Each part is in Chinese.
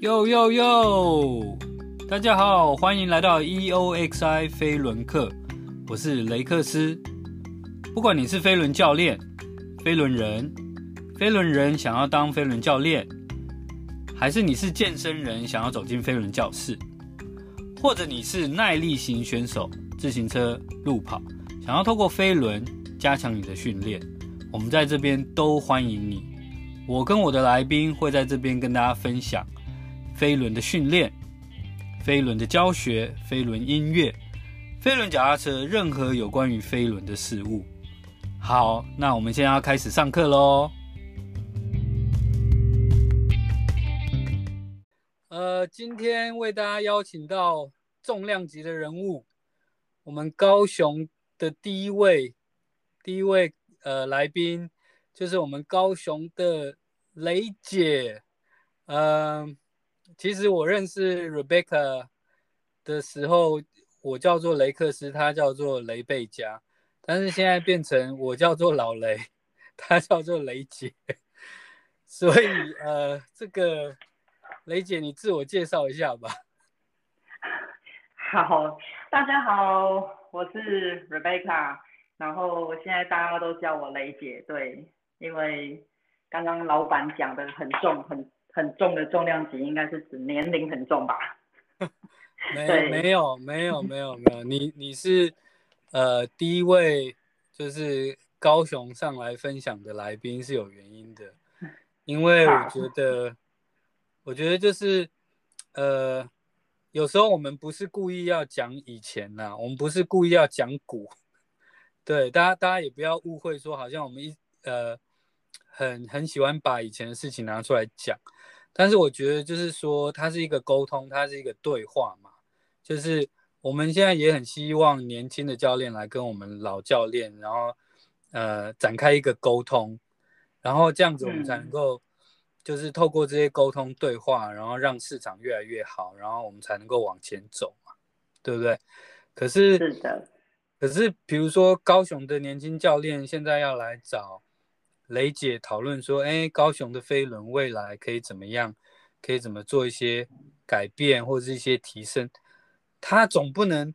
哟哟哟！大家好，欢迎来到 EOXI 飞轮课，我是雷克斯。不管你是飞轮教练、飞轮人、飞轮人想要当飞轮教练，还是你是健身人想要走进飞轮教室，或者你是耐力型选手，自行车、路跑，想要透过飞轮加强你的训练，我们在这边都欢迎你。我跟我的来宾会在这边跟大家分享飞轮的训练、飞轮的教学、飞轮音乐、飞轮脚踏车，任何有关于飞轮的事物。好，那我们现在要开始上课喽。呃，今天为大家邀请到重量级的人物，我们高雄的第一位第一位呃来宾。就是我们高雄的雷姐，嗯、其实我认识 Rebecca 的时候，我叫做雷克斯，她叫做雷贝佳，但是现在变成我叫做老雷，她叫做雷姐，所以呃，这个雷姐你自我介绍一下吧。好，大家好，我是 Rebecca，然后现在大家都叫我雷姐，对。因为刚刚老板讲的很重、很很重的重量级，应该是指年龄很重吧？没 对没有没有没有没有，你你是呃第一位就是高雄上来分享的来宾是有原因的，因为我觉得我觉得就是呃有时候我们不是故意要讲以前呐、啊，我们不是故意要讲古，对大家大家也不要误会说好像我们一呃。很很喜欢把以前的事情拿出来讲，但是我觉得就是说，它是一个沟通，它是一个对话嘛。就是我们现在也很希望年轻的教练来跟我们老教练，然后呃展开一个沟通，然后这样子我们才能够就是透过这些沟通对话，然后让市场越来越好，然后我们才能够往前走嘛，对不对？可是是的，可是比如说高雄的年轻教练现在要来找。雷姐讨论说：“哎，高雄的飞轮未来可以怎么样？可以怎么做一些改变或者是一些提升？他总不能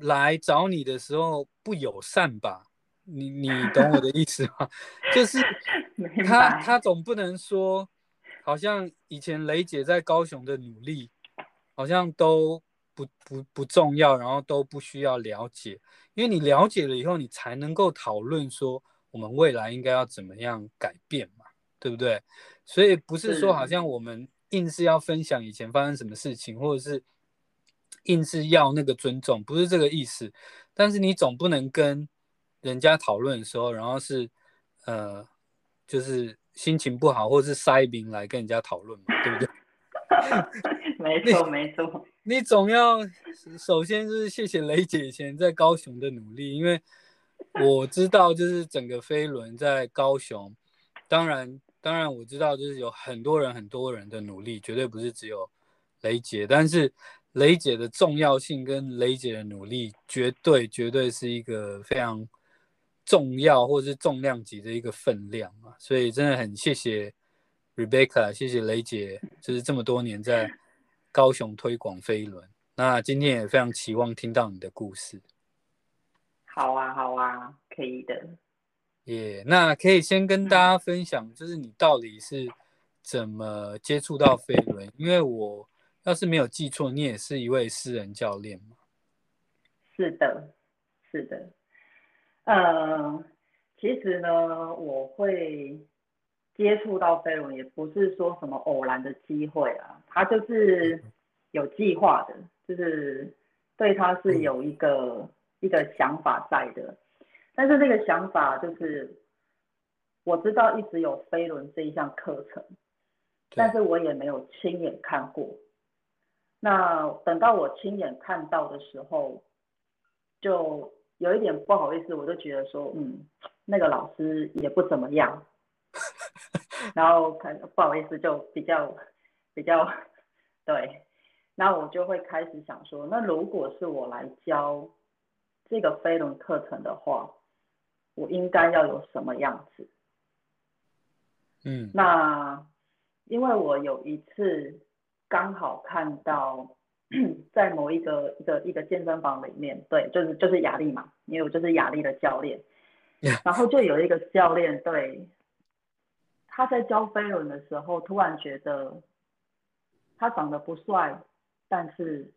来找你的时候不友善吧？你你懂我的意思吗？就是 他他总不能说，好像以前雷姐在高雄的努力，好像都不不不重要，然后都不需要了解，因为你了解了以后，你才能够讨论说。”我们未来应该要怎么样改变嘛？对不对？所以不是说好像我们硬是要分享以前发生什么事情，或者是硬是要那个尊重，不是这个意思。但是你总不能跟人家讨论的时候，然后是呃，就是心情不好，或者是塞宾来跟人家讨论嘛，对不对？没错，没错。你总要首先就是谢谢雷姐以前在高雄的努力，因为。我知道，就是整个飞轮在高雄，当然，当然我知道，就是有很多人、很多人的努力，绝对不是只有雷姐，但是雷姐的重要性跟雷姐的努力，绝对、绝对是一个非常重要或是重量级的一个分量啊！所以真的很谢谢 Rebecca，谢谢雷姐，就是这么多年在高雄推广飞轮。那今天也非常期望听到你的故事。好啊，好啊，可以的。耶，yeah, 那可以先跟大家分享，就是你到底是怎么接触到飞轮？因为我要是没有记错，你也是一位私人教练嘛。是的，是的。呃，其实呢，我会接触到飞轮，也不是说什么偶然的机会啊，它就是有计划的，就是对它是有一个。嗯一个想法在的，但是这个想法就是我知道一直有飞轮这一项课程，但是我也没有亲眼看过。那等到我亲眼看到的时候，就有一点不好意思，我就觉得说，嗯，那个老师也不怎么样。然后看不好意思，就比较比较对，那我就会开始想说，那如果是我来教。这个飞轮课程的话，我应该要有什么样子？嗯，那因为我有一次刚好看到在某一个一个一个健身房里面，对，就是就是雅丽嘛，因为我就是雅丽的教练.然后就有一个教练，对，他在教飞轮的时候，突然觉得他长得不帅，但是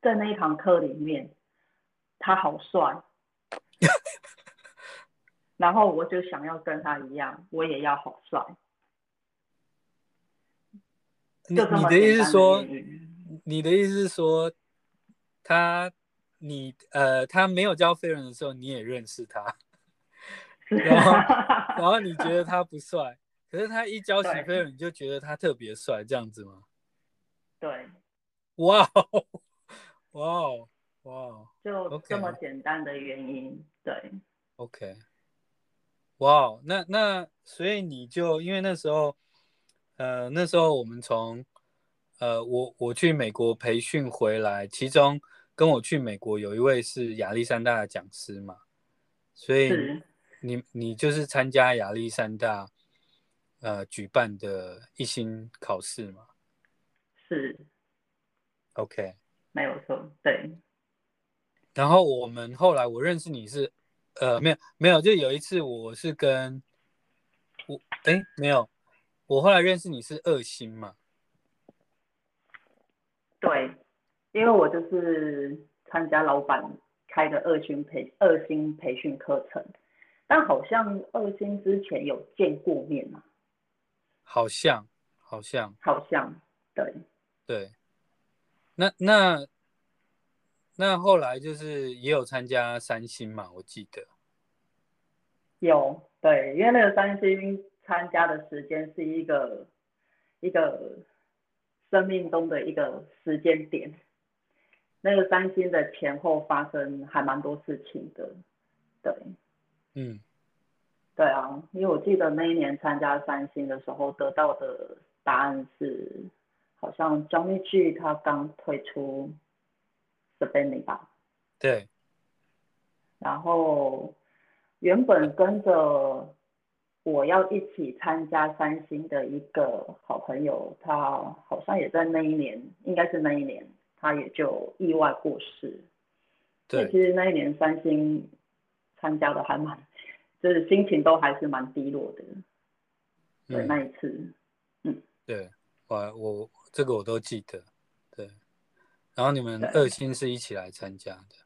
在那一堂课里面，他好帅。然后我就想要跟他一样，我也要好帅。你你的意思是说，你的意思是说，他你呃，他没有交飞轮的时候，你也认识他，然后 然后你觉得他不帅，可是他一交起飞轮，你就觉得他特别帅，这样子吗？对。哇哦，哇哦，哇哦，就这么简单的原因，对。OK。哇那那所以你就因为那时候，呃，那时候我们从，呃，我我去美国培训回来，其中跟我去美国有一位是亚历山大的讲师嘛，所以你你就是参加亚历山大，呃，举办的一星考试嘛？是，OK，没有错，对。然后我们后来我认识你是。呃，没有没有，就有一次我是跟我哎没有，我后来认识你是二星嘛？对，因为我就是参加老板开的二星培二星培训课程，但好像二星之前有见过面嘛？好像好像好像对对，那那。那后来就是也有参加三星嘛，我记得。有对，因为那个三星参加的时间是一个一个生命中的一个时间点，那个三星的前后发生还蛮多事情的，对，嗯，对啊，因为我记得那一年参加三星的时候得到的答案是，好像 Johnny G 他刚退出。吧，对。然后原本跟着我要一起参加三星的一个好朋友，他好像也在那一年，应该是那一年，他也就意外过世。对，其实那一年三星参加的还蛮，就是心情都还是蛮低落的。对，嗯、那一次，嗯，对，我我这个我都记得。然后你们二星是一起来参加的，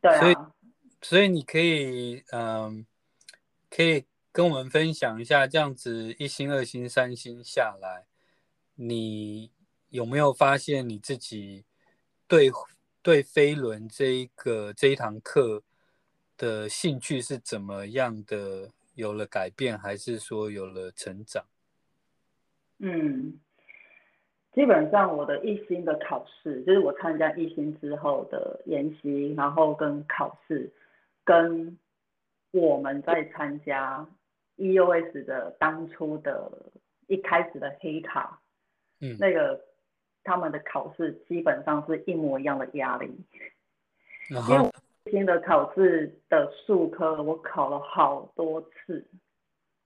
对，所以所以你可以嗯，可以跟我们分享一下，这样子一星、二星、三星下来，你有没有发现你自己对对飞轮这一个这一堂课的兴趣是怎么样的？有了改变，还是说有了成长？嗯。基本上我的一星的考试，就是我参加一星之后的研习，然后跟考试，跟我们在参加 EOS 的当初的一开始的黑卡，嗯，那个他们的考试基本上是一模一样的压力，然后，因为一星的考试的数科我考了好多次。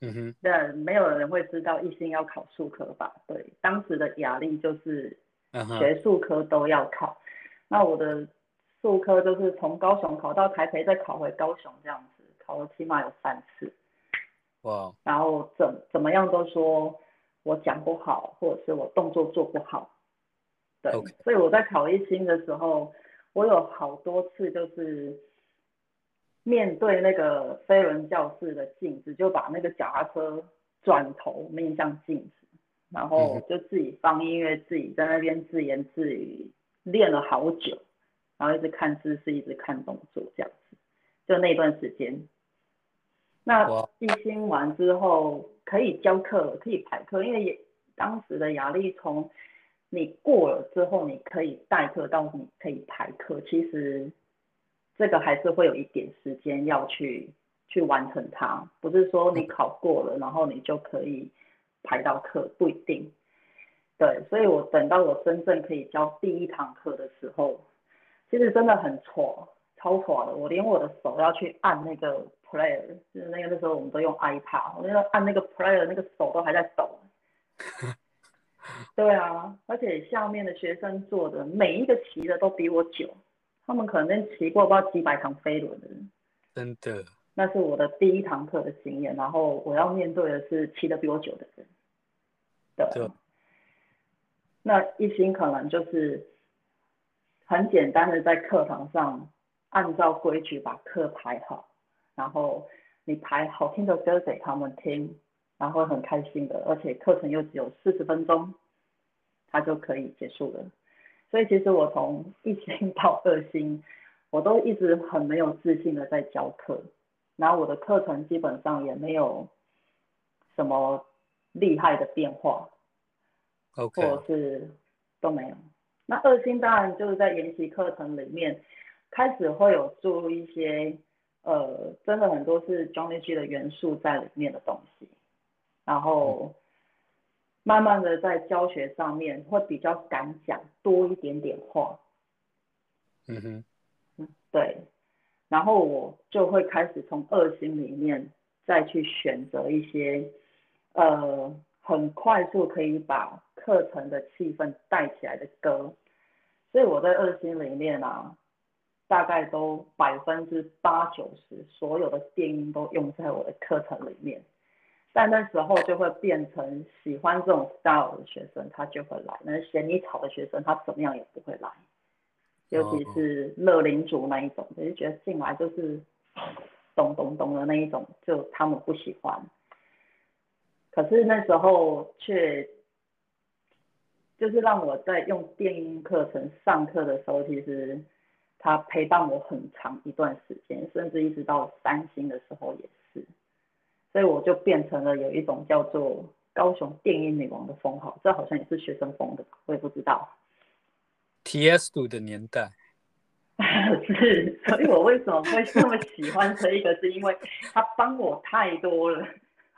嗯哼，那，没有人会知道一心要考数科吧？对，当时的压力就是学术科都要考。Uh huh. 那我的数科就是从高雄考到台北，再考回高雄这样子，考了起码有三次。哇.然后怎怎么样都说我讲不好，或者是我动作做不好。对.所以我在考一心的时候，我有好多次就是。面对那个飞轮教室的镜子，就把那个脚踏车转头面向镜子，然后就自己放音乐，自己在那边自言自语，练了好久，然后一直看姿势，一直看动作，这样子，就那段时间。那一星完之后可以教课，可以排课，因为也当时的压力从你过了之后，你可以代课到你可以排课，其实。这个还是会有一点时间要去去完成它，不是说你考过了，然后你就可以排到课，不一定。对，所以我等到我真正可以教第一堂课的时候，其实真的很挫，超挫的。我连我的手要去按那个 player，就是那个那时候我们都用 iPad，我那个按那个 player，那个手都还在抖。对啊，而且下面的学生做的每一个骑的都比我久，他们可能骑过不知道几百趟飞轮的。真的。那是我的第一堂课的经验，然后我要面对的是骑得比我久的人。对。对那一心可能就是很简单的在课堂上按照规矩把课排好，然后你排好听的歌给他们听，然后很开心的，而且课程又只有四十分钟，他就可以结束了。所以其实我从一星 到二星，我都一直很没有自信的在教课，然后我的课程基本上也没有什么厉害的变化。OK，或者是都没有。那二星当然就是在研习课程里面，开始会有注入一些，呃，真的很多是 Johnny G 的元素在里面的东西，然后慢慢的在教学上面会比较敢讲多一点点话。嗯哼，嗯，对。然后我就会开始从二心里面再去选择一些，呃。很快速可以把课程的气氛带起来的歌，所以我在二心里面啊，大概都百分之八九十所有的电音都用在我的课程里面。但那时候就会变成喜欢这种 style 的学生，他就会来；那嫌你吵的学生，他怎么样也不会来。尤其是乐龄族那一种，就是觉得进来就是咚咚咚的那一种，就他们不喜欢。可是那时候却，就是让我在用电音课程上课的时候，其实他陪伴我很长一段时间，甚至一直到三星的时候也是，所以我就变成了有一种叫做高雄电音女王的封号，这好像也是学生封的吧，我也不知道。Tiesto 的年代，是，所以我为什么会这么喜欢这一个，是因为他帮我太多了。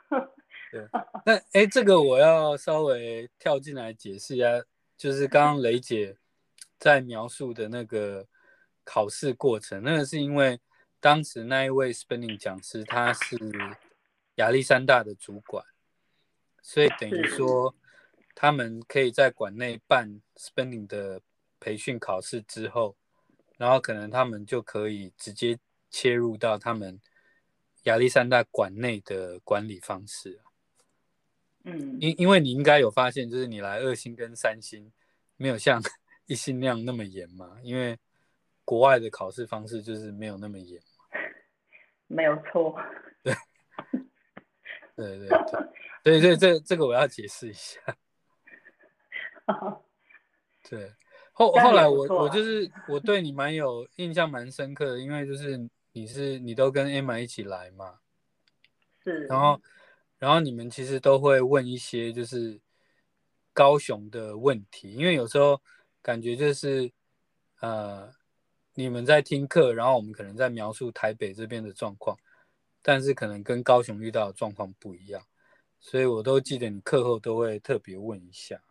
对，那哎，这个我要稍微跳进来解释一下，就是刚刚雷姐在描述的那个考试过程，那个是因为当时那一位 spinning 讲师他是亚历山大的主管，所以等于说他们可以在馆内办 spending 的培训考试之后，然后可能他们就可以直接切入到他们亚历山大馆内的管理方式。嗯，因因为你应该有发现，就是你来二星跟三星，没有像一星那样那么严嘛，因为国外的考试方式就是没有那么严。没有错。对。对对对，所以这这这个我要解释一下。对，后后来我我就是 我对你蛮有印象蛮深刻的，因为就是你是你都跟 Emma 一起来嘛。是。然后。然后你们其实都会问一些就是高雄的问题，因为有时候感觉就是呃你们在听课，然后我们可能在描述台北这边的状况，但是可能跟高雄遇到的状况不一样，所以我都记得你课后都会特别问一下。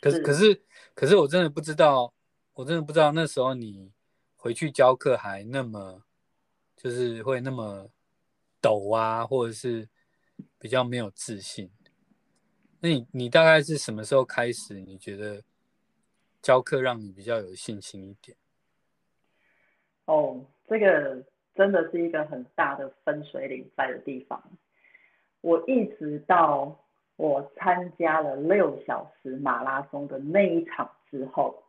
可是可是可是我真的不知道，我真的不知道那时候你回去教课还那么就是会那么抖啊，或者是。比较没有自信，那你你大概是什么时候开始？你觉得教课让你比较有信心一点？哦，这个真的是一个很大的分水岭在的地方。我一直到我参加了六小时马拉松的那一场之后，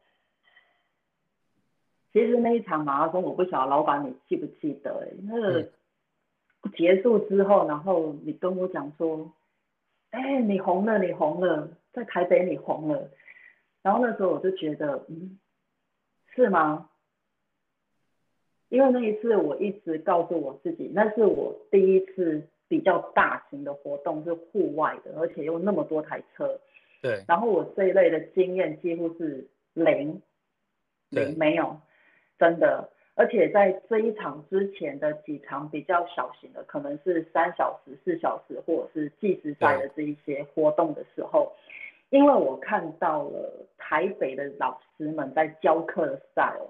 其实那一场马拉松我不晓得老板你记不记得？哎，那个。嗯结束之后，然后你跟我讲说，哎，你红了，你红了，在台北你红了。然后那时候我就觉得，嗯，是吗？因为那一次我一直告诉我自己，那是我第一次比较大型的活动，是户外的，而且又那么多台车。对。然后我这一类的经验几乎是零，零没有，真的。而且在这一场之前的几场比较小型的，可能是三小时、四小时，或者是计时赛的这一些活动的时候，因为我看到了台北的老师们在教课的 style，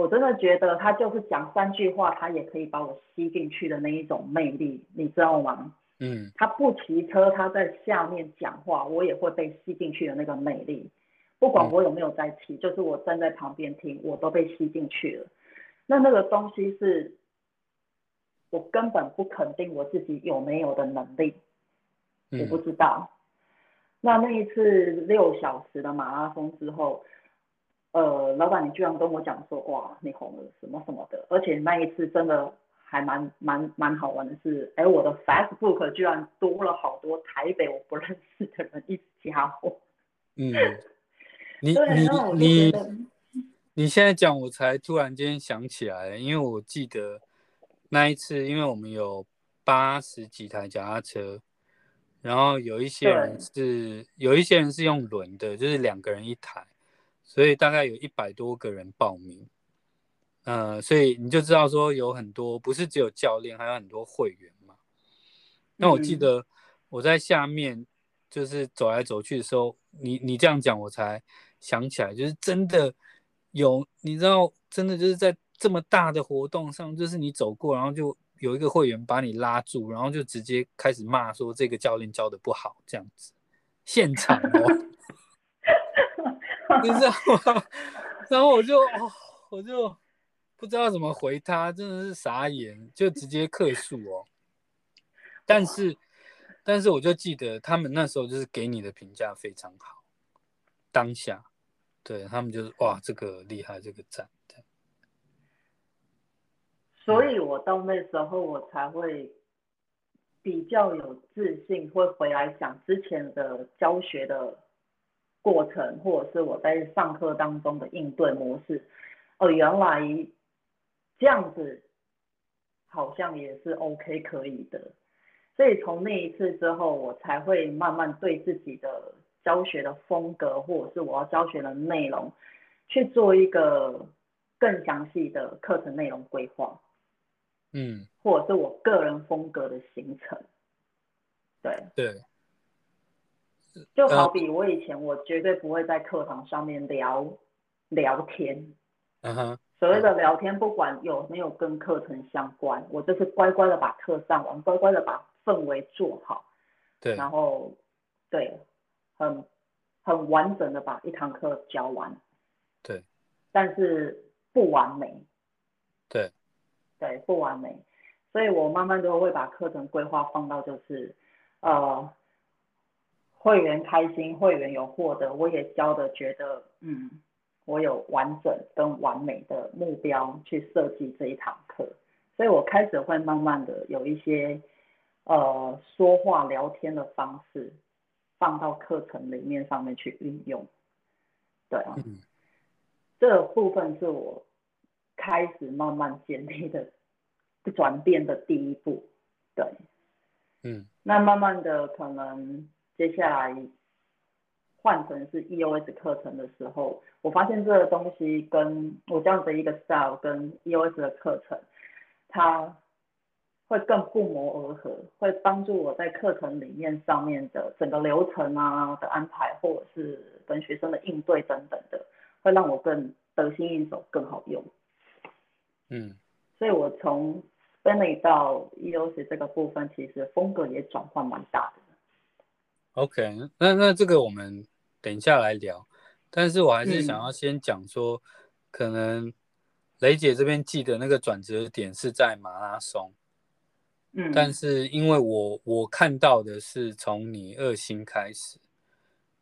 我真的觉得他就是讲三句话，他也可以把我吸进去的那一种魅力，你知道吗？嗯，他不骑车，他在下面讲话，我也会被吸进去的那个魅力。不管我有没有在骑，嗯、就是我站在旁边听，我都被吸进去了。那那个东西是，我根本不肯定我自己有没有的能力，我不知道。嗯、那那一次六小时的马拉松之后，呃，老板你居然跟我讲说，哇，你红了什么什么的，而且那一次真的。还蛮蛮蛮好玩的是，哎，我的 Facebook 居然多了好多台北我不认识的人一起加我。嗯，你你你你现在讲，我才突然间想起来，因为我记得那一次，因为我们有八十几台脚踏车，然后有一些人是有一些人是用轮的，就是两个人一台，所以大概有一百多个人报名。呃，所以你就知道说有很多不是只有教练，还有很多会员嘛。那我记得我在下面就是走来走去的时候，你你这样讲，我才想起来，就是真的有，你知道，真的就是在这么大的活动上，就是你走过，然后就有一个会员把你拉住，然后就直接开始骂说这个教练教的不好，这样子，现场哦，你知道吗？然后我就哦，我就。不知道怎么回他，真的是傻眼，就直接客诉哦。但是，但是我就记得他们那时候就是给你的评价非常好，当下，对他们就是哇，这个厉害，这个赞。所以我到那时候我才会比较有自信，会回来想之前的教学的过程，或者是我在上课当中的应对模式。哦，原来。这样子好像也是 OK 可以的，所以从那一次之后，我才会慢慢对自己的教学的风格，或者是我要教学的内容，去做一个更详细的课程内容规划，嗯，或者是我个人风格的形成，对对，就好比我以前我绝对不会在课堂上面聊聊天，嗯哼。所谓的聊天，不管有没有跟课程相关，我就是乖乖的把课上完，乖乖的把氛围做好，对，然后对，很很完整的把一堂课教完，对，但是不完美，对，对，不完美，所以我慢慢都会把课程规划放到就是，呃，会员开心，会员有获得，我也教的觉得，嗯。我有完整跟完美的目标去设计这一堂课，所以我开始会慢慢的有一些呃说话聊天的方式放到课程里面上面去运用，对啊，嗯、这部分是我开始慢慢建立的转变的第一步，对，嗯，那慢慢的可能接下来。换成是 EOS 课程的时候，我发现这个东西跟我这样的一个 style 跟 EOS 的课程，它会更不谋而合，会帮助我在课程里面上面的整个流程啊的安排，或者是跟学生的应对等等的，会让我更得心应手，更好用。嗯，所以我从 Spinning 到 EOS 这个部分，其实风格也转换蛮大的。OK，那那这个我们等一下来聊，但是我还是想要先讲说，嗯、可能雷姐这边记得那个转折点是在马拉松，嗯，但是因为我我看到的是从你二星开始，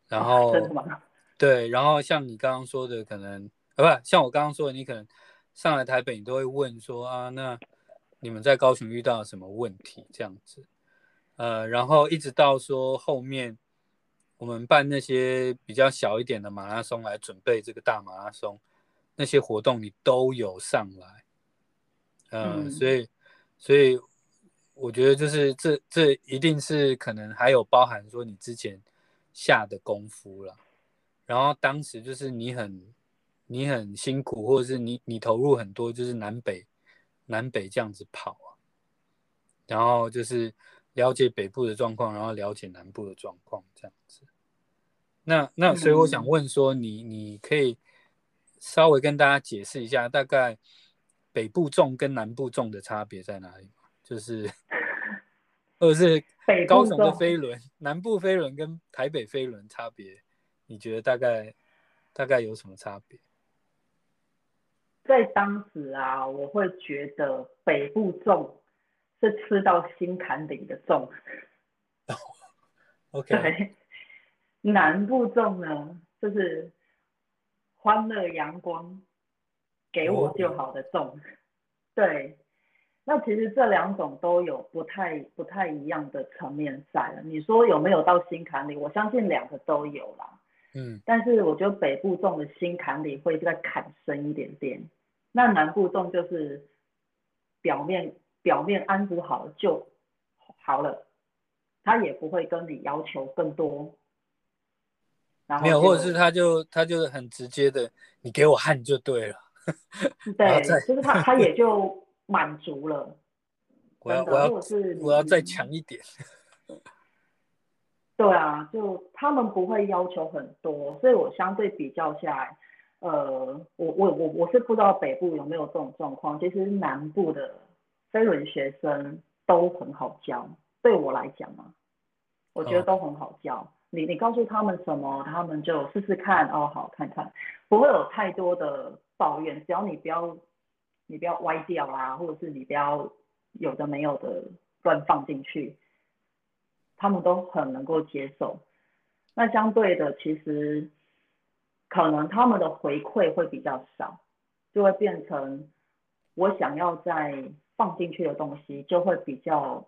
然后、啊、对，然后像你刚刚说的，可能呃不像我刚刚说的，你可能上来台北，你都会问说啊，那你们在高雄遇到了什么问题？这样子。呃，然后一直到说后面，我们办那些比较小一点的马拉松来准备这个大马拉松，那些活动你都有上来，呃、嗯，所以所以我觉得就是这这一定是可能还有包含说你之前下的功夫了，然后当时就是你很你很辛苦，或者是你你投入很多，就是南北南北这样子跑啊，然后就是。了解北部的状况，然后了解南部的状况，这样子。那那所以我想问说，你你可以稍微跟大家解释一下，大概北部重跟南部重的差别在哪里吗？就是，或者是 北高雄的飞轮，南部飞轮跟台北飞轮差别，你觉得大概大概有什么差别？在当时啊，我会觉得北部粽是吃到心坎里的粽。OK。对，南部粽呢，就是欢乐阳光，给我就好的粽。Oh. 对，那其实这两种都有不太不太一样的层面在了。你说有没有到心坎里？我相信两个都有啦。嗯，但是我觉得北部粽的心坎里会再砍深一点点。那南部粽就是表面表面安抚好了就好了，他也不会跟你要求更多。然后没有，或者是他就他就很直接的，你给我汗就对了。对，就是他他也就满足了。我要我要我要再强一点。对啊，就他们不会要求很多，所以我相对比较下来。呃，我我我我是不知道北部有没有这种状况。其实南部的飞轮学生都很好教，对我来讲嘛，我觉得都很好教。Oh. 你你告诉他们什么，他们就试试看哦，好看看，不会有太多的抱怨。只要你不要你不要歪掉啦，或者是你不要有的没有的乱放进去，他们都很能够接受。那相对的，其实。可能他们的回馈会比较少，就会变成我想要再放进去的东西就会比较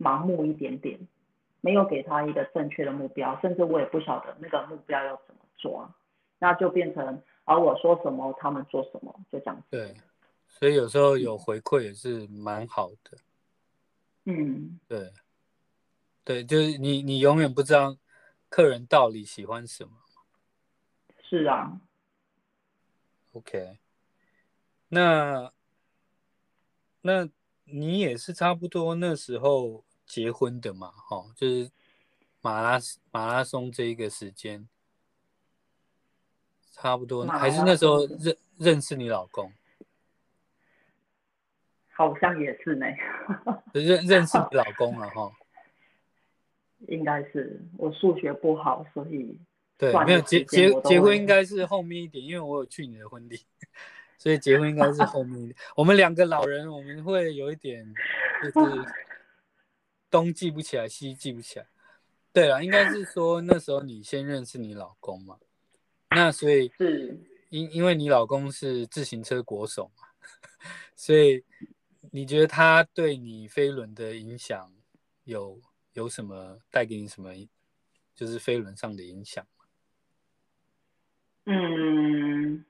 盲目一点点，没有给他一个正确的目标，甚至我也不晓得那个目标要怎么抓，那就变成而我说什么他们做什么，就这样子。对，所以有时候有回馈也是蛮好的。嗯，对，对，就是你你永远不知道客人到底喜欢什么。是啊，OK，那那你也是差不多那时候结婚的嘛？哈，就是马拉马拉松这一个时间，差不多，还是那时候认认识你老公？好像也是呢，认认识你老公了哈？应该是我数学不好，所以。对，没有结结结婚应该是后面一点，因为我有去你的婚礼，所以结婚应该是后面一点。我们两个老人，我们会有一点就是 东记不起来，西记不起来。对了，应该是说那时候你先认识你老公嘛，那所以是因因为你老公是自行车国手嘛，所以你觉得他对你飞轮的影响有有什么带给你什么，就是飞轮上的影响？嗯，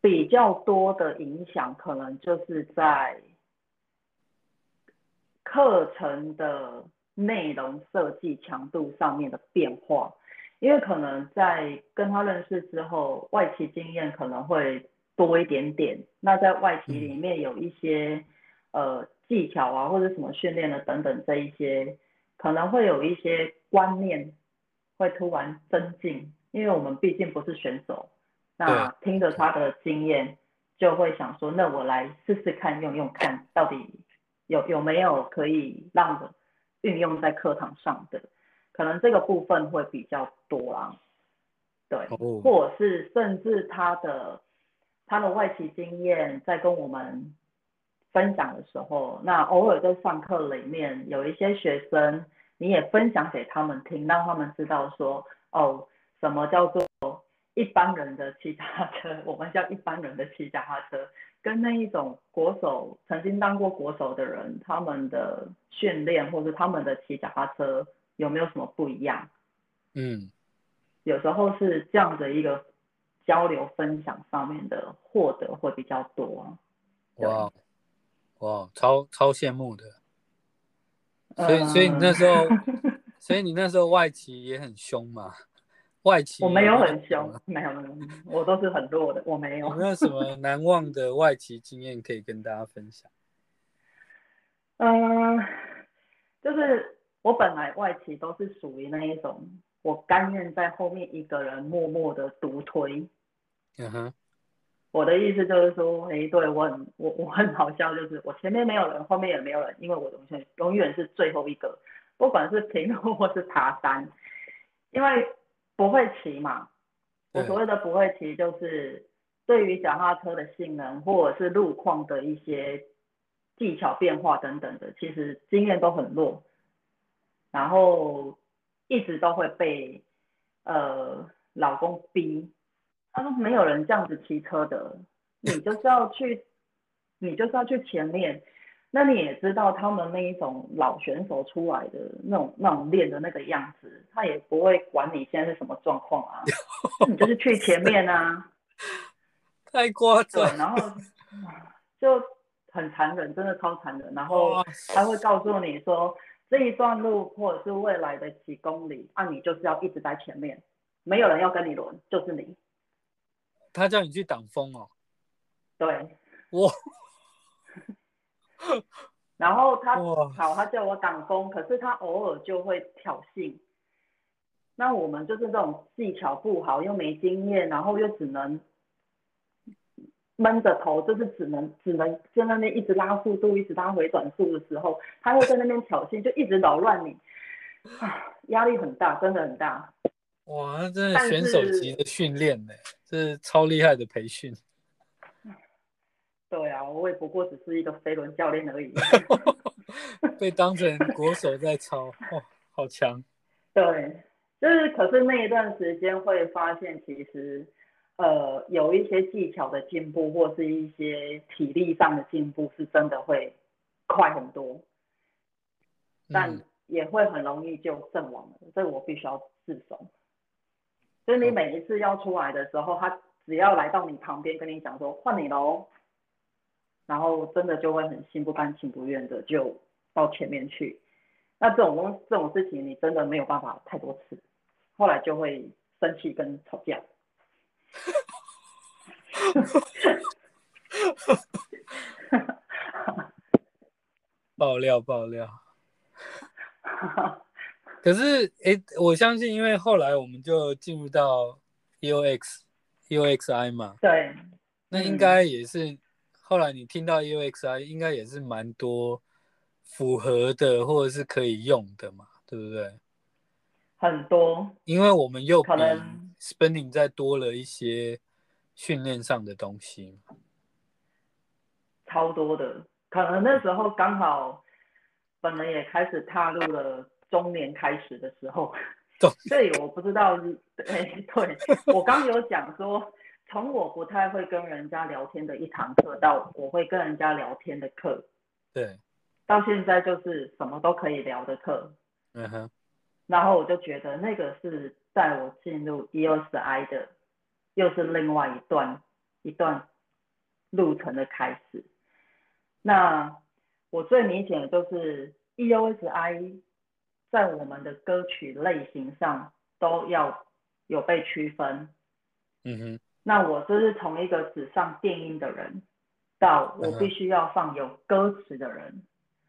比较多的影响可能就是在课程的内容设计强度上面的变化，因为可能在跟他认识之后，外企经验可能会多一点点。那在外企里面有一些呃技巧啊，或者什么训练的等等这一些，可能会有一些观念会突然增进。因为我们毕竟不是选手，那听着他的经验，就会想说，那我来试试看，用用看到底有有没有可以让我运用在课堂上的，可能这个部分会比较多啊，对，或者是甚至他的他的外企经验在跟我们分享的时候，那偶尔在上课里面有一些学生，你也分享给他们听，让他们知道说，哦。什么叫做一般人的骑脚踏车？我们叫一般人的骑脚踏车，跟那一种国手曾经当过国手的人，他们的训练或者他们的骑脚踏车有没有什么不一样？嗯，有时候是这样的一个交流分享上面的获得会比较多。哇哇，超超羡慕的。所以所以你那时候，所以你那时候外骑也很凶嘛？外企我没有很凶，没有没有，我都是很弱的，我没有。有没有什么难忘的外企经验可以跟大家分享？嗯，就是我本来外企都是属于那一种，我甘愿在后面一个人默默的独推。嗯哼。我的意思就是说，哎，对我很我我很好笑，就是我前面没有人，后面也没有人，因为我永远永远是最后一个，不管是平路 或是爬山，因为不会骑嘛。我所谓的不会骑，就是对于脚踏车的性能或者是路况的一些技巧变化等等的，其实经验都很弱，然后一直都会被呃老公逼。他说没有人这样子骑车的，你就是要去，你就是要去前面。那你也知道他们那一种老选手出来的那种那种练的那个样子，他也不会管你现在是什么状况啊，你就是去前面啊。太夸张。然后就很残忍，真的超残忍。然后他会告诉你说，这一段路或者是未来的几公里，啊，你就是要一直在前面，没有人要跟你轮，就是你。他叫你去挡风哦。对。哇。然后他好，他叫我挡风，可是他偶尔就会挑衅。那我们就是这种技巧不好，又没经验，然后又只能闷着头，就是只能只能在那边一直拉速度，一直拉回转速的时候，他会在那边挑衅，就一直扰乱你，啊，压力很大，真的很大。哇，那真的选手级的训练呢，这是超厉害的培训。对啊，我也不过只是一个飞轮教练而已，被当成国手在操，哦，好强。对，就是可是那一段时间会发现，其实呃有一些技巧的进步，或是一些体力上的进步，是真的会快很多，但也会很容易就阵亡了，这我必须要自首。所以你每一次要出来的时候，他只要来到你旁边跟你讲说换你喽。然后真的就会很心不甘情不愿的就到前面去，那这种东这种事情你真的没有办法太多次，后来就会生气跟吵架。爆料爆料。可是哎，我相信，因为后来我们就进入到 EOX EOXI 嘛，对，那应该也是。后来你听到 EOXI 应该也是蛮多符合的，或者是可以用的嘛，对不对？很多，因为我们又可能 spending 再多了一些训练上的东西，超多的。可能那时候刚好本人也开始踏入了中年开始的时候，所以我不知道，对，对，我刚有讲说。从我不太会跟人家聊天的一堂课，到我会跟人家聊天的课，对，到现在就是什么都可以聊的课，嗯哼，然后我就觉得那个是在我进入 EOSI 的，又是另外一段一段路程的开始。那我最明显的就是 EOSI 在我们的歌曲类型上都要有被区分，嗯哼。那我就是从一个只上电音的人，到我必须要放有歌词的人。Uh.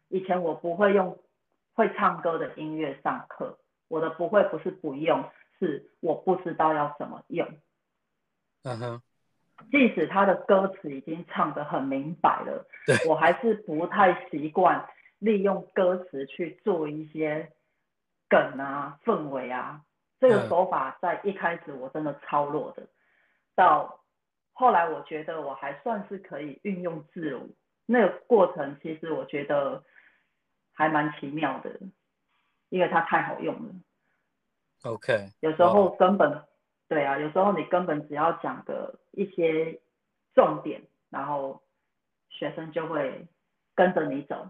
以前我不会用会唱歌的音乐上课，我的不会不是不用，是我不知道要怎么用。嗯哼、uh，huh. 即使他的歌词已经唱得很明白了，对我还是不太习惯利用歌词去做一些梗啊、氛围啊。这个手法在一开始我真的超弱的。到后来，我觉得我还算是可以运用自如。那个过程其实我觉得还蛮奇妙的，因为它太好用了。OK，有时候根本、oh. 对啊，有时候你根本只要讲个一些重点，然后学生就会跟着你走。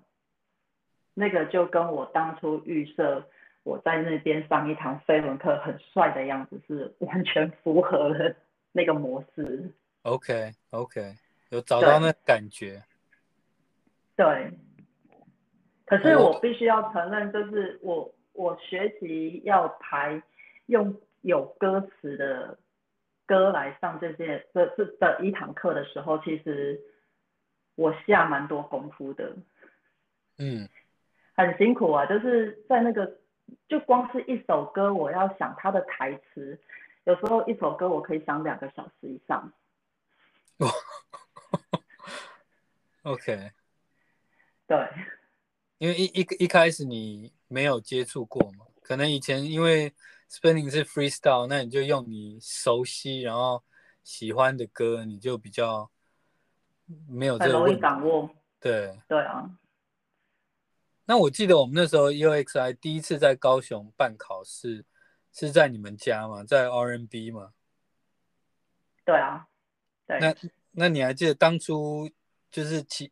那个就跟我当初预设我在那边上一堂飞轮课很帅的样子是完全符合的。那个模式，OK OK，有找到那感觉对。对，可是我必须要承认，就是我我学习要排用有歌词的歌来上这些这这的一堂课的时候，其实我下蛮多功夫的。嗯，很辛苦啊，就是在那个就光是一首歌，我要想它的台词。有时候一首歌我可以想两个小时以上，哦 OK，对，因为一一一开始你没有接触过嘛，可能以前因为 spinning 是 freestyle，那你就用你熟悉然后喜欢的歌，你就比较没有这个容易掌握。对，对啊。那我记得我们那时候 EOXI 第一次在高雄办考试，是在你们家吗？在 RNB 吗？对啊。对。那那你还记得当初？就是其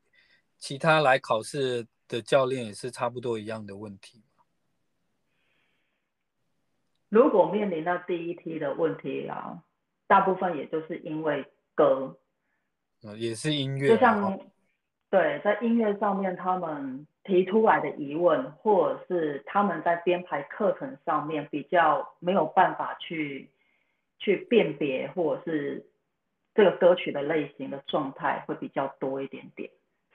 其他来考试的教练也是差不多一样的问题。如果面临到第一题的问题啊，大部分也就是因为歌，也是音乐，就像对，在音乐上面他们提出来的疑问，或者是他们在编排课程上面比较没有办法去去辨别，或者是。这个歌曲的类型的状态会比较多一点点，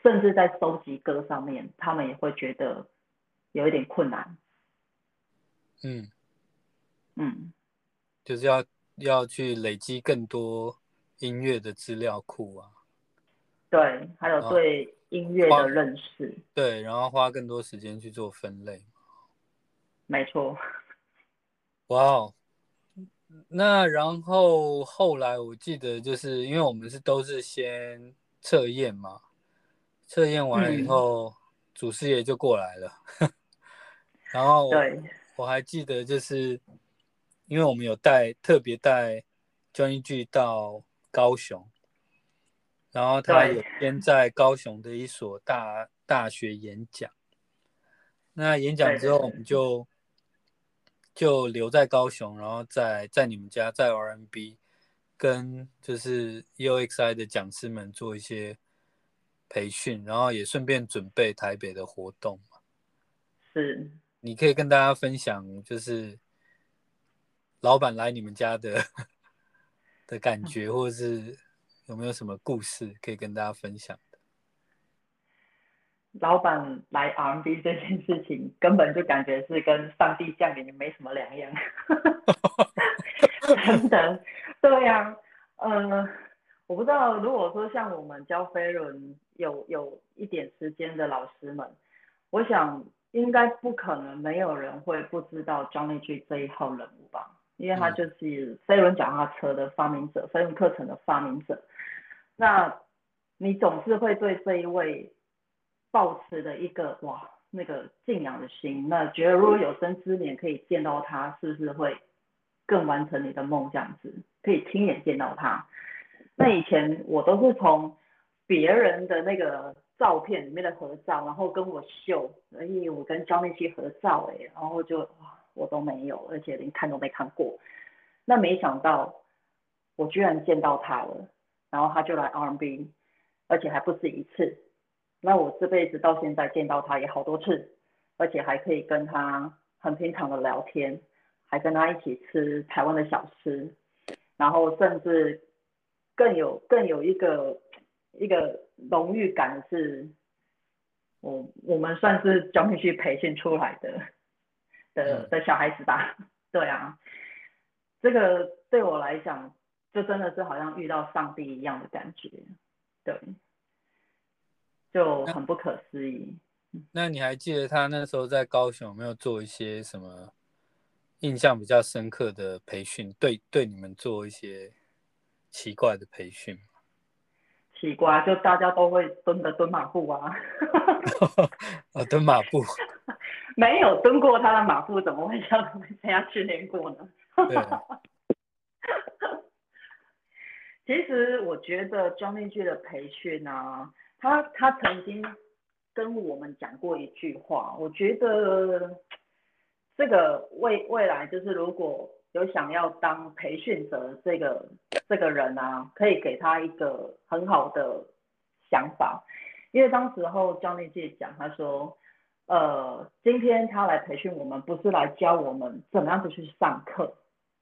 甚至在收集歌上面，他们也会觉得有一点困难。嗯嗯，就是要要去累积更多音乐的资料库啊。对，还有对音乐的认识。对，然后花更多时间去做分类。没错。哇哦。那然后后来我记得就是因为我们是都是先测验嘛，测验完了以后，嗯、祖师爷就过来了。然后我，我还记得就是因为我们有带特别带 Johnny G 到高雄，然后他有先在高雄的一所大大学演讲。那演讲之后我们就。就留在高雄，然后在在你们家在 RMB 跟就是 EOXI 的讲师们做一些培训，然后也顺便准备台北的活动。是，你可以跟大家分享，就是老板来你们家的 的感觉，或者是有没有什么故事可以跟大家分享？老板来 RMB 这件事情，根本就感觉是跟上帝降临没什么两样，真的。对呀、啊，嗯、呃，我不知道，如果说像我们教飞轮有有一点时间的老师们，我想应该不可能没有人会不知道 Johnny G 这一号人物吧，因为他就是飞轮脚踏车的发明者，飞轮课程的发明者。那你总是会对这一位。抱持的一个哇，那个敬仰的心，那觉得如果有生之年可以见到他，是不是会更完成你的梦？这样子可以亲眼见到他。那以前我都是从别人的那个照片里面的合照，然后跟我秀，哎，我跟张曼西合照，哎，然后就，我都没有，而且连看都没看过。那没想到我居然见到他了，然后他就来 RMB，而且还不止一次。那我这辈子到现在见到他也好多次，而且还可以跟他很平常的聊天，还跟他一起吃台湾的小吃，然后甚至更有更有一个一个荣誉感的是，我我们算是 Johnny G 培训出来的的的小孩子吧？对啊，这个对我来讲就真的是好像遇到上帝一样的感觉，对。就很不可思议。那你还记得他那时候在高雄有没有做一些什么印象比较深刻的培训？对，对你们做一些奇怪的培训吗？奇怪，就大家都会蹲的蹲马步啊。哦，蹲马步。没有蹲过他的马步，怎么会叫他们参加训练过呢？对。其实我觉得 Johnny G 的培训啊。他他曾经跟我们讲过一句话，我觉得这个未未来就是如果有想要当培训者这个这个人啊，可以给他一个很好的想法，因为当时候 Johnny G 讲，他说，呃，今天他来培训我们，不是来教我们怎么样子去上课，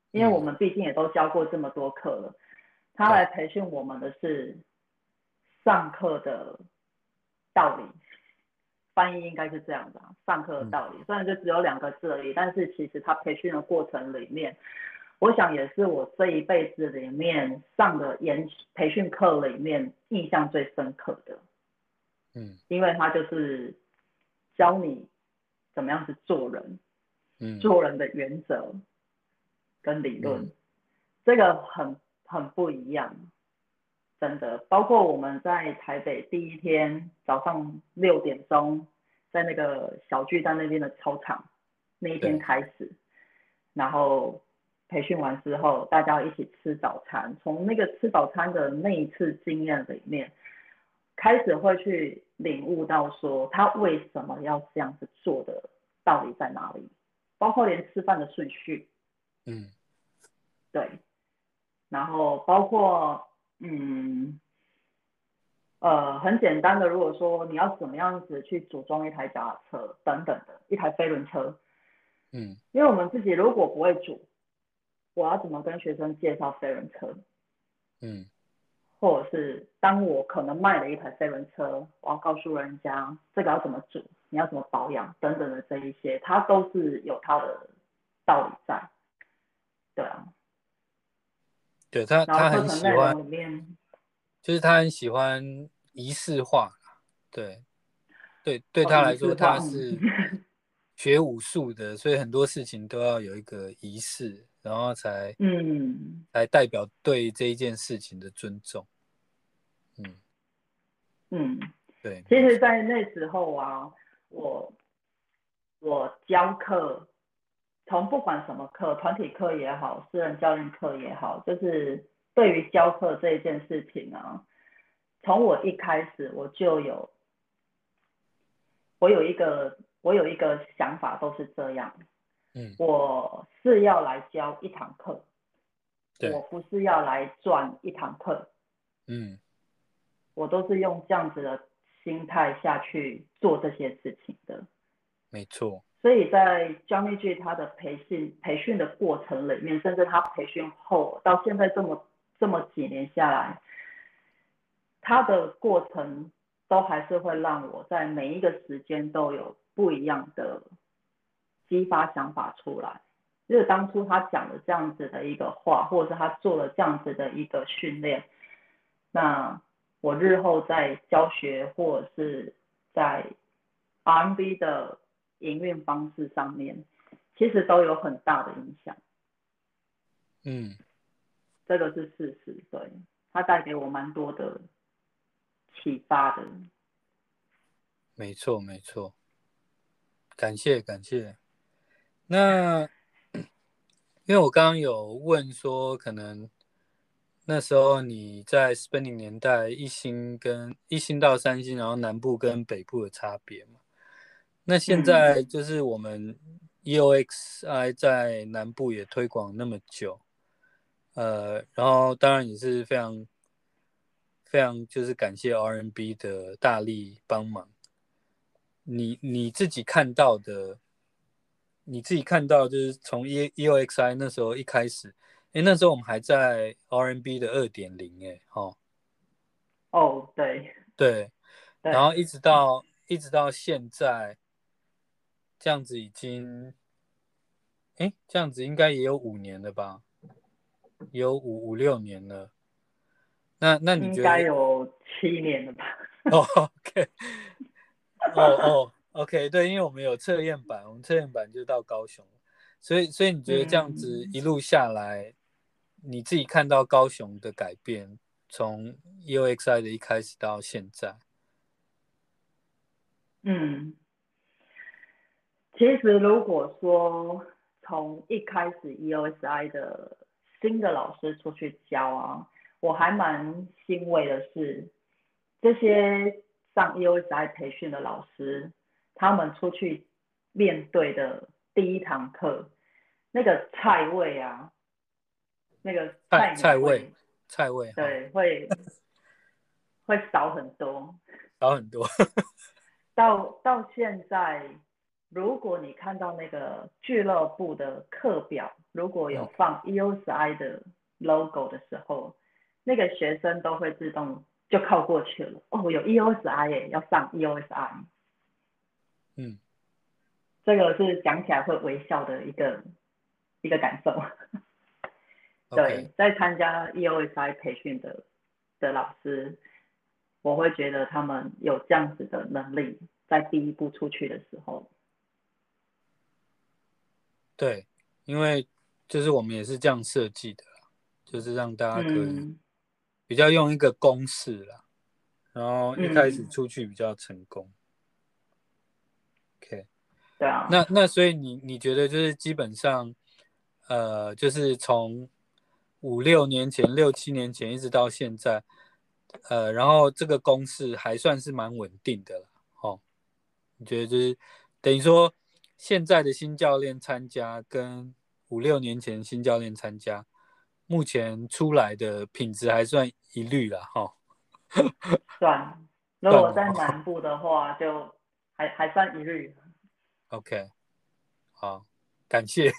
因为我们毕竟也都教过这么多课了，他来培训我们的是。上课的道理，翻译应该是这样的。上课的道理，虽然就只有两个字而已，但是其实他培训的过程里面，我想也是我这一辈子里面上的研培训课里面印象最深刻的。嗯，因为他就是教你怎么样子做人，嗯，做人的原则跟理论，嗯、这个很很不一样，真的。包括我们在台北第一天早上六点钟，在那个小巨蛋那边的操场，那一天开始，然后。培训完之后，大家一起吃早餐。从那个吃早餐的那一次经验里面，开始会去领悟到说他为什么要这样子做的道理在哪里，包括连吃饭的顺序，嗯，对，然后包括嗯，呃，很简单的，如果说你要怎么样子去组装一台脚踏车等等的一台飞轮车，嗯，因为我们自己如果不会组。我要怎么跟学生介绍飞轮车？嗯，或者是当我可能卖了一台飞轮车，我要告诉人家这个要怎么组，你要怎么保养等等的这一些，它都是有它的道理在。对啊，对他他很喜欢，就是他很喜欢仪式化，对，对，对他来说他是 学武术的，所以很多事情都要有一个仪式。然后才嗯，来代表对这一件事情的尊重，嗯嗯，对。其实，在那时候啊，我我教课，从不管什么课，团体课也好，私人教练课也好，就是对于教课这一件事情啊，从我一开始我就有，我有一个我有一个想法，都是这样。嗯，我是要来教一堂课，对，我不是要来赚一堂课，嗯，我都是用这样子的心态下去做这些事情的，没错。所以在 Johnny G 他的培训培训的过程里面，甚至他培训后到现在这么这么几年下来，他的过程都还是会让我在每一个时间都有不一样的。激发想法出来，就是当初他讲了这样子的一个话，或者是他做了这样子的一个训练，那我日后在教学或者是在 RMB 的营运方式上面，其实都有很大的影响。嗯，这个是事实，对，他带给我蛮多的启发的。没错，没错，感谢，感谢。那，因为我刚刚有问说，可能那时候你在 Spending 年代一星跟一星到三星，然后南部跟北部的差别嘛？那现在就是我们 EOXI 在南部也推广那么久，呃，然后当然也是非常非常就是感谢 RMB 的大力帮忙。你你自己看到的。你自己看到，就是从 E EOXI 那时候一开始，哎，那时候我们还在 RMB 的二点零，哎，哦，哦，对，对，然后一直到一直到现在，这样子已经，哎，这样子应该也有五年了吧？有五五六年了。那那你觉得？应该有七年了吧？哦，OK，哦 哦。OK，对，因为我们有测验版，我们测验版就到高雄，所以所以你觉得这样子一路下来，嗯、你自己看到高雄的改变，从 EOXI 的一开始到现在，嗯，其实如果说从一开始 EOSI 的新的老师出去教啊，我还蛮欣慰的是，这些上 EOSI 培训的老师。他们出去面对的第一堂课，那个菜味啊，那个菜菜味，菜味，对，会会少很多，少很多。到到现在，如果你看到那个俱乐部的课表，如果有放 EOSI 的 logo 的时候，那个学生都会自动就靠过去了。哦，有 EOSI 耶，要上 EOSI。嗯，这个是讲起来会微笑的一个一个感受。对，在参加 EOSI 培训的的老师，我会觉得他们有这样子的能力，在第一步出去的时候。对，因为就是我们也是这样设计的，就是让大家可以比较用一个公式啦，嗯、然后一开始出去比较成功。嗯、OK，对啊，那那所以你你觉得就是基本上，呃，就是从五六年前、六七年前一直到现在，呃，然后这个公式还算是蛮稳定的了，哦，你觉得就是等于说。现在的新教练参加跟五六年前新教练参加，目前出来的品质还算一律了哈。算，如果在南部的话，就还还算一律。OK，好，感谢，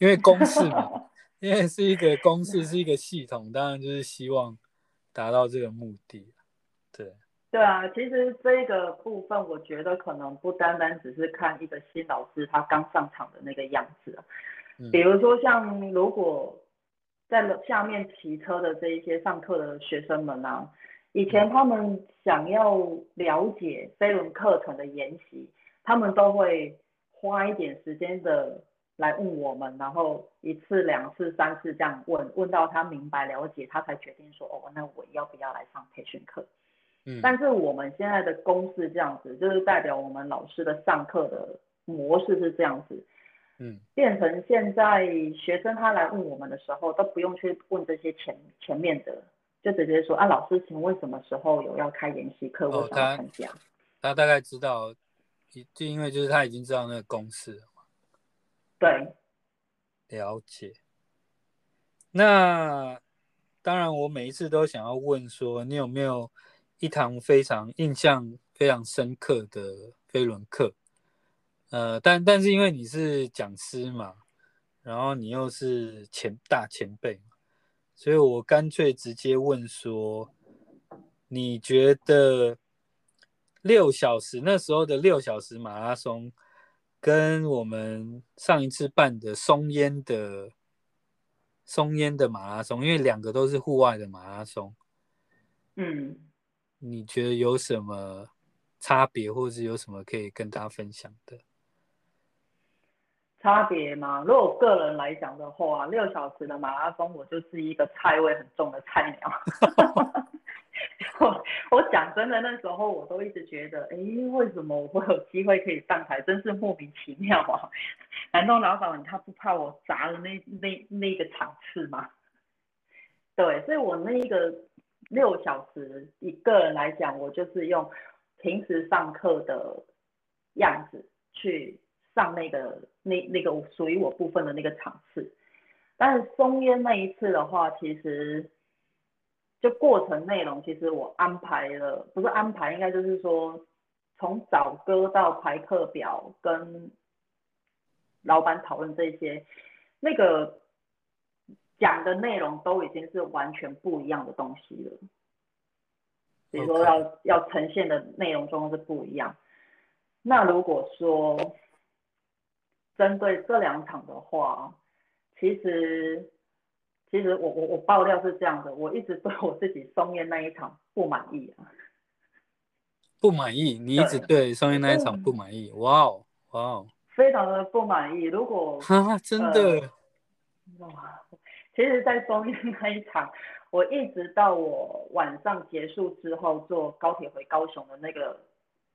因为公式嘛，因为是一个公式，是一个系统，当然就是希望达到这个目的。对。对啊，其实这个部分，我觉得可能不单单只是看一个新老师他刚上场的那个样子。比如说像如果在下面骑车的这一些上课的学生们啊，以前他们想要了解飞轮课程的研习，他们都会花一点时间的来问我们，然后一次、两次、三次这样问，问到他明白了解，他才决定说哦，那我要不要来上培训课？但是我们现在的公式这样子，就是代表我们老师的上课的模式是这样子，嗯，变成现在学生他来问我们的时候，都不用去问这些前前面的，就直接说啊，老师，请问什么时候有要开研习课，我想要参加。他大概知道，就因为就是他已经知道那个公式了嘛。对，了解。那当然，我每一次都想要问说，你有没有？一堂非常印象非常深刻的飞轮课，呃，但但是因为你是讲师嘛，然后你又是前大前辈，所以我干脆直接问说，你觉得六小时那时候的六小时马拉松，跟我们上一次办的松烟的松烟的马拉松，因为两个都是户外的马拉松，嗯。你觉得有什么差别，或者是有什么可以跟大家分享的？差别吗？如果个人来讲的话，六小时的马拉松，我就是一个菜味很重的菜鸟。我我讲真的，那时候我都一直觉得，哎，为什么我会有机会可以上台？真是莫名其妙啊！难道老板他不怕我砸了那那那个场次吗？对，所以我那一个。六小时，一个人来讲，我就是用平时上课的样子去上那个那那个属于我部分的那个场次。但是松烟那一次的话，其实就过程内容，其实我安排了，不是安排，应该就是说从找歌到排课表，跟老板讨论这些，那个。讲的内容都已经是完全不一样的东西了，比如说要.要呈现的内容中是不一样。那如果说针对这两场的话，其实其实我我我爆料是这样的，我一直对我自己松烟那一场不满意啊。不满意？你一直对松烟那一场不满意？哇哦哇哦，非常的不满意。如果哈真的哇。呃其实，在松烟那一场，我一直到我晚上结束之后坐高铁回高雄的那个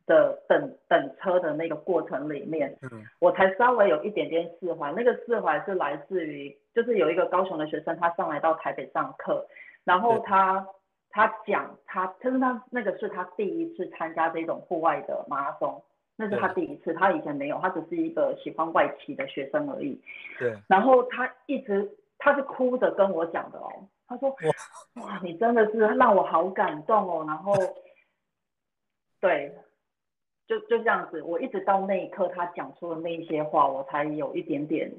的等等车的那个过程里面，嗯，我才稍微有一点点释怀。那个释怀是来自于，就是有一个高雄的学生，他上来到台北上课，然后他他讲他，他说他那个是他第一次参加这种户外的马拉松，那是他第一次，他以前没有，他只是一个喜欢外企的学生而已。对，然后他一直。他是哭着跟我讲的哦，他说：“哇，你真的是让我好感动哦。”然后，对，就就这样子，我一直到那一刻他讲出的那一些话，我才有一点点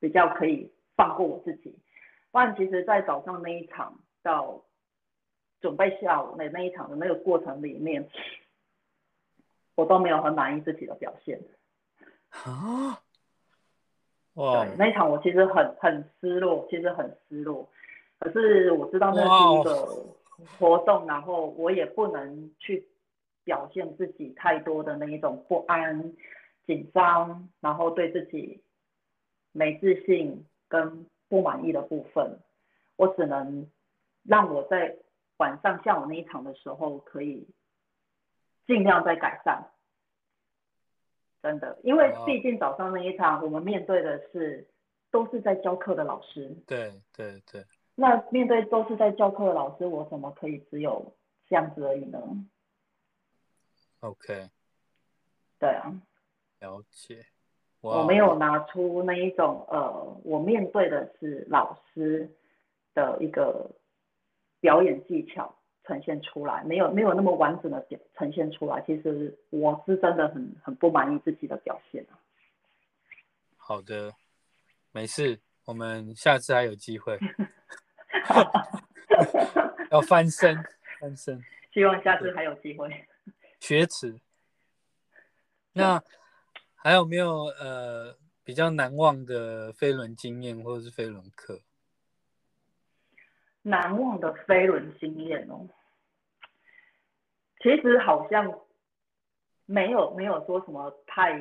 比较可以放过我自己。不然，其实，在早上那一场到准备下午那那一场的那个过程里面，我都没有很满意自己的表现。啊？那一场我其实很很失落，其实很失落。可是我知道那是一个活动，然后我也不能去表现自己太多的那一种不安、紧张，然后对自己没自信跟不满意的部分，我只能让我在晚上下午那一场的时候可以尽量在改善。真的，因为毕竟早上那一场我们面对的是都是在教课的老师。对对对。那面对都是在教课的老师，我怎么可以只有这样子而已呢？OK。对啊。了解。我没有拿出那一种呃，我面对的是老师的一个表演技巧呈现出来，没有没有那么完整的表呈现出来。其实我是真的很很不满意自己的表现啊。好的，没事，我们下次还有机会。要翻身，翻身。希望下次还有机会。学耻。那还有没有呃比较难忘的飞轮经验或者是飞轮课？难忘的飞轮经验哦，其实好像没有没有说什么太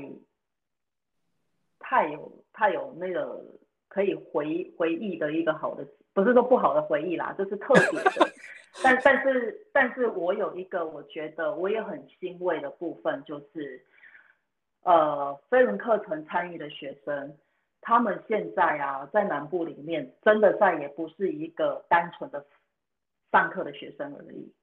太有太有那个可以回回忆的一个好的。不是说不好的回忆啦，就是特别的。但但是但是我有一个我觉得我也很欣慰的部分，就是呃飞轮课程参与的学生，他们现在啊在南部里面真的再也不是一个单纯的上课的学生而已。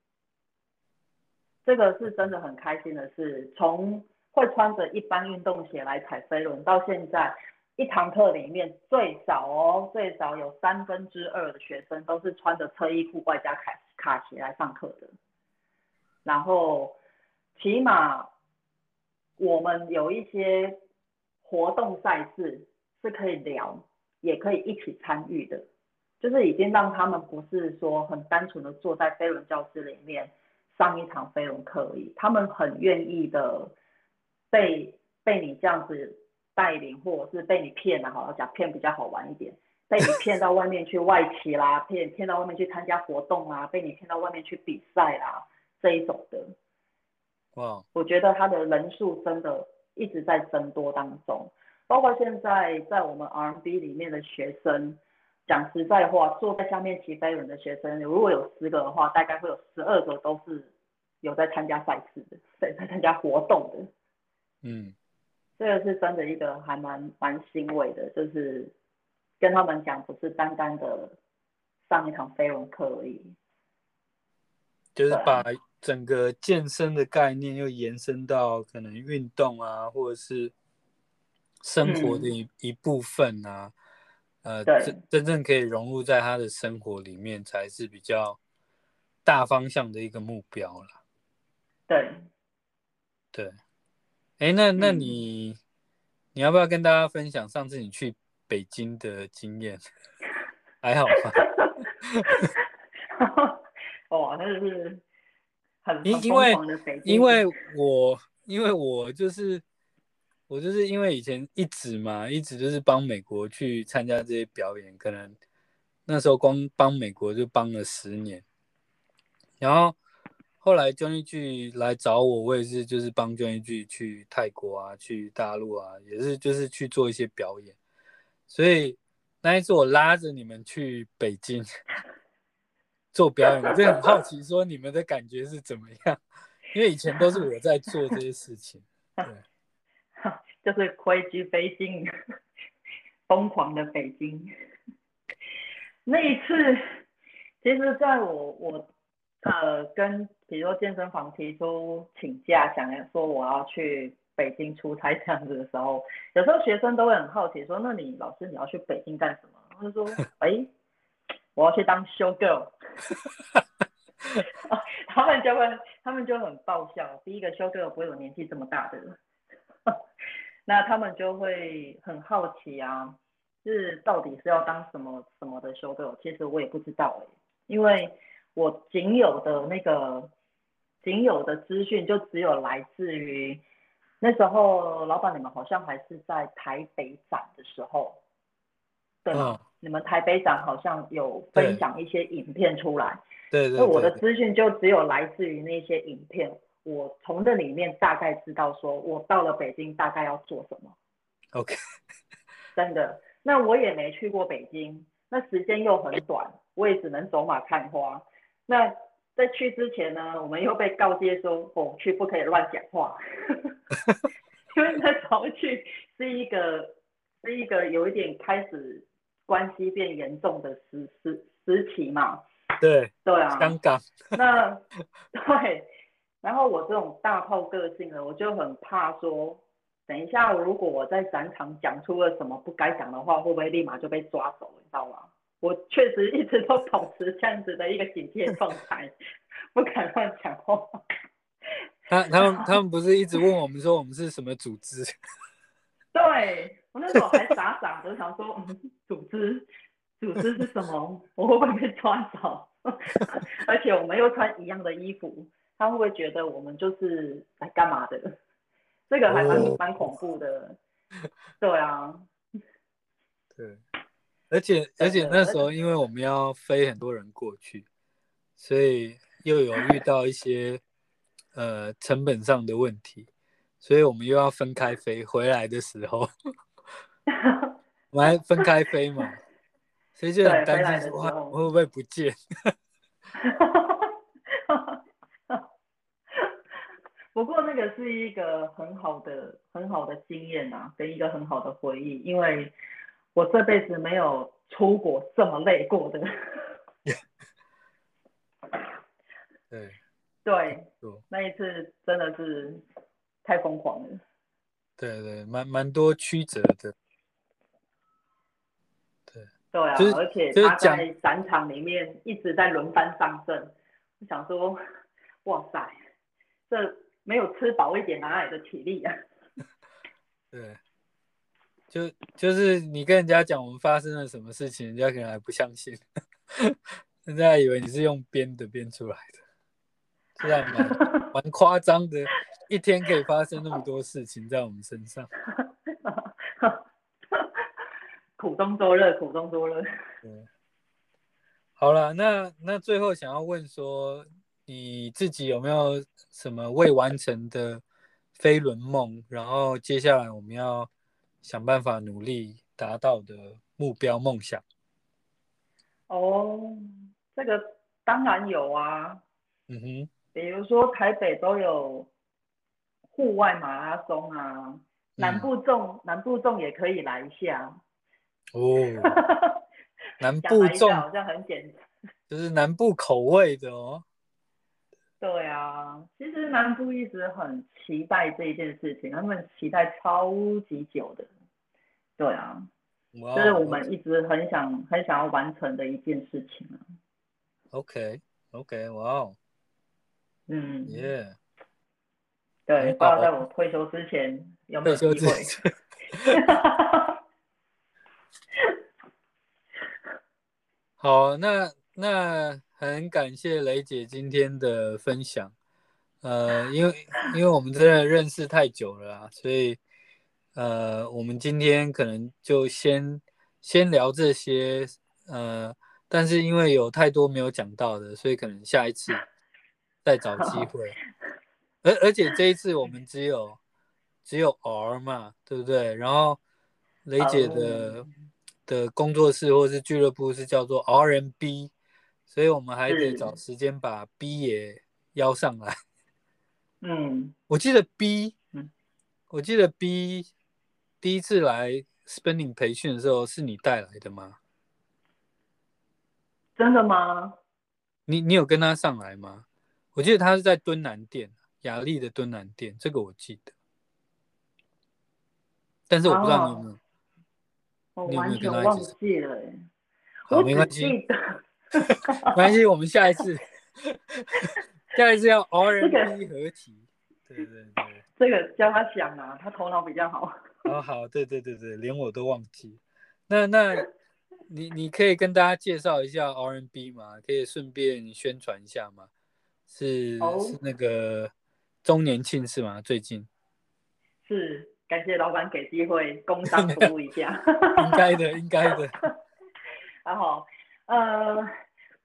这个是真的很开心的事，从会穿着一般运动鞋来踩飞轮到现在。一堂课里面最少哦，最少有三分之二的学生都是穿着车衣裤外加卡卡鞋来上课的。然后，起码我们有一些活动赛事是可以聊，也可以一起参与的，就是已经让他们不是说很单纯的坐在飞轮教室里面上一堂飞轮课而已，他们很愿意的被被你这样子。带领或者是被你骗了，好讲骗比较好玩一点，被你骗到外面去外企啦，骗骗到外面去参加活动啦，被你骗到外面去比赛啦，这一种的。哇.我觉得他的人数真的一直在增多当中，包括现在在我们 RMB 里面的学生，讲实在话，坐在下面骑飞轮的学生，如果有十个的话，大概会有十二个都是有在参加赛事的，对，在参加活动的。嗯。这个是真的一个还蛮蛮欣慰的，就是跟他们讲，不是单单的上一堂飞轮课而已，就是把整个健身的概念又延伸到可能运动啊，或者是生活的一、嗯、一部分啊，呃，真真正可以融入在他的生活里面，才是比较大方向的一个目标了。对，对。哎，那那你，嗯、你要不要跟大家分享上次你去北京的经验？还好吧？哇，那是很因因为因为 我因为我就是我就是因为以前一直嘛，一直就是帮美国去参加这些表演，可能那时候光帮美国就帮了十年，然后。后来 Johnny G 来找我，我也是就是帮 Johnny 去泰国啊，去大陆啊，也是就是去做一些表演。所以那一次我拉着你们去北京 做表演，我就很好奇说你们的感觉是怎么样？因为以前都是我在做这些事情，对，就是飞机飞进疯狂的北京。那一次，其实在我我。呃，跟比如说健身房提出请假，想要说我要去北京出差这样子的时候，有时候学生都会很好奇说，那你老师你要去北京干什么？我就说，哎、欸，我要去当 show girl。他们就会，他们就很爆笑。第一个 show girl 不会有年纪这么大的，那他们就会很好奇啊，是到底是要当什么什么的 show girl？其实我也不知道哎、欸，因为。我仅有的那个仅有的资讯，就只有来自于那时候老板你们好像还是在台北展的时候，对吗？哦、你们台北展好像有分享一些影片出来，对对，那我的资讯就只有来自于那些影片，我从这里面大概知道说我到了北京大概要做什么。OK，真的，那我也没去过北京，那时间又很短，我也只能走马看花。那在去之前呢，我们又被告诫说，我、哦、去不可以乱讲话，因为那时候去是一个是一个有一点开始关系变严重的时时时期嘛。对对啊，香港。那 对，然后我这种大炮个性呢，我就很怕说，等一下如果我在展场讲出了什么不该讲的话，会不会立马就被抓走，你知道吗？我确实一直都保持这样子的一个警戒状态，不敢乱讲话。他他们他们不是一直问我们说我们是什么组织？对，我那时候还傻傻的想说，嗯，组织组织是什么？我会不会被抓走？而且我们又穿一样的衣服，他会不会觉得我们就是来干嘛的？这个还蛮蛮恐怖的。对啊，对。而且而且那时候，因为我们要飞很多人过去，所以又有遇到一些呃成本上的问题，所以我们又要分开飞。回来的时候，我们还分开飞嘛，所以就很担心说我会不会不见。不过那个是一个很好的很好的经验啊，跟一个很好的回忆，因为。我这辈子没有出国这么累过的。对对，那一次真的是太疯狂了。对对，蛮蛮多曲折的。对对啊，就是、而且他在展场里面一直在轮番上阵，我想说，哇塞，这没有吃饱一点哪来的体力啊？对。就就是你跟人家讲我们发生了什么事情，人家可能还不相信，人家还以为你是用编的编出来的，这样蛮蛮夸张的，一天可以发生那么多事情在我们身上，苦中作乐，苦中作乐。对，好了，那那最后想要问说，你自己有没有什么未完成的飞轮梦？然后接下来我们要。想办法努力达到的目标梦想。哦，这个当然有啊。嗯哼。比如说台北都有户外马拉松啊，嗯、南部众南部众也可以来一下。哦。南部众好像很简单。就是南部口味的哦。对啊，其实南部一直很期待这一件事情，他们期待超级久的。对啊，这、wow, 是我们一直很想 okay. 很想要完成的一件事情啊。OK，OK，哇哦。嗯。耶。对，不知道在我退休之前有没有机会。好，那那。很感谢雷姐今天的分享，呃，因为因为我们真的认识太久了啊，所以呃，我们今天可能就先先聊这些，呃，但是因为有太多没有讲到的，所以可能下一次再找机会。而而且这一次我们只有只有 R 嘛，对不对？然后雷姐的的工作室或是俱乐部是叫做 R&B。所以我们还得找时间把 B 也邀上来。嗯，我记得 B，嗯，我记得 B 第一次来 Spinning 培训的时候是你带来的吗？真的吗？你你有跟他上来吗？我记得他是在敦南店，雅丽的敦南店，这个我记得。但是我不知道你有没有，哦、你有没有跟他一起？忘记了，好，没关系。没关系，我们下一次，下一次要 R&B 合体。这个、对对对，这个叫他想啊，他头脑比较好。哦，好，对对对对，连我都忘记。那那你你可以跟大家介绍一下 R&B 吗？可以顺便宣传一下吗？是、oh. 是那个周年庆是吗？最近？是，感谢老板给机会工商服务一下。应该的，应该的。然后，呃，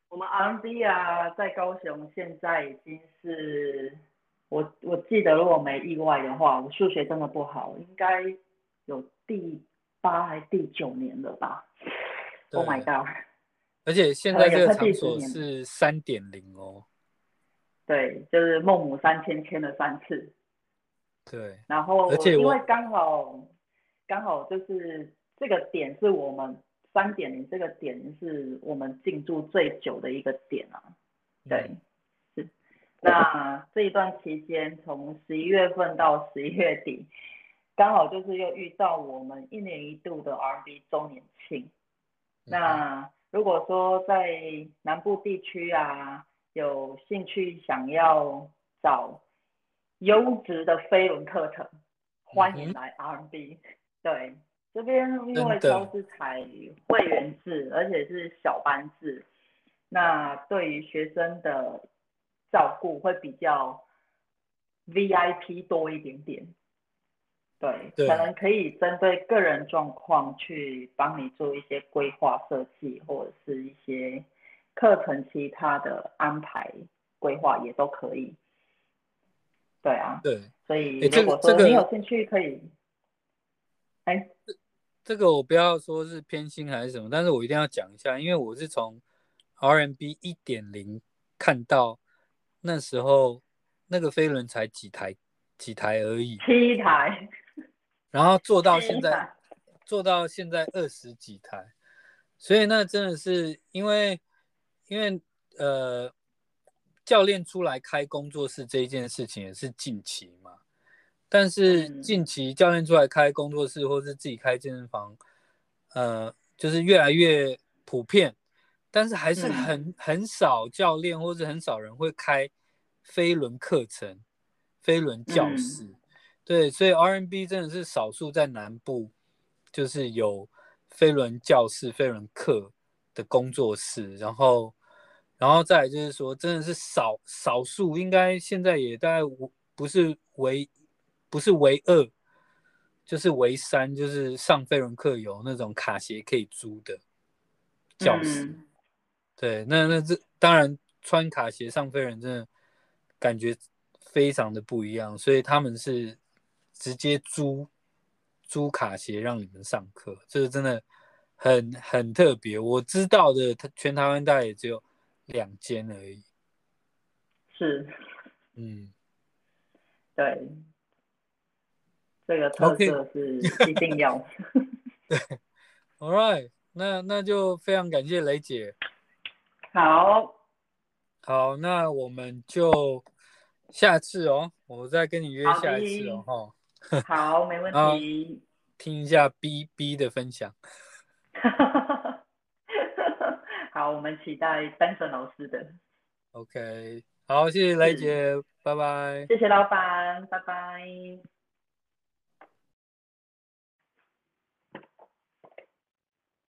我们 R&B 啊，在高雄现在已经是，我我记得如果没意外的话，我数学真的不好，应该有第八还是第九年了吧？Oh my god！而且现在这个场所是三点零哦。对，就是孟母三迁迁了三次。对，然后而且因为刚好刚好就是这个点是我们三点零这个点是我们进驻最久的一个点啊。对，嗯、是。那这一段期间，从十一月份到十一月底，刚好就是又遇到我们一年一度的 R&B 周年庆。那如果说在南部地区啊，有兴趣想要找优质的飞轮课程，欢迎来 R&B。对，这边因为都是采会员制，而且是小班制，那对于学生的照顾会比较 VIP 多一点点。对，对，可能可以针对个人状况去帮你做一些规划设计，或者是一些课程其他的安排规划也都可以。对啊，对，所以如果说你有兴趣可以，哎、欸，这、个我不要说是偏心还是什么，但是我一定要讲一下，因为我是从 RMB 一点零看到那时候那个飞轮才几台几台而已，七台。然后做到现在，做到现在二十几台，所以那真的是因为，因为呃，教练出来开工作室这一件事情也是近期嘛，但是近期教练出来开工作室或是自己开健身房，呃，就是越来越普遍，但是还是很很少教练或是很少人会开飞轮课程、飞轮教室。嗯对，所以 RNB 真的是少数在南部，就是有飞轮教室、飞轮课的工作室，然后，然后再来就是说，真的是少少数，应该现在也大概不是唯不是唯二，就是唯三，就是上飞轮课有那种卡鞋可以租的教室。嗯、对，那那这当然穿卡鞋上飞轮真的感觉非常的不一样，所以他们是。直接租租卡鞋让你们上课，这个真的很很特别。我知道的，全台湾大概也只有两间而已。是，嗯，对，这个特色是一定要。对，All right，那那就非常感谢雷姐。好，好，那我们就下次哦，我再跟你约下一次哦，好，没问 题。听一下 B B 的分享。好，我们期待单身老师的。OK，好，谢谢雷姐，拜拜。谢谢老板，拜拜。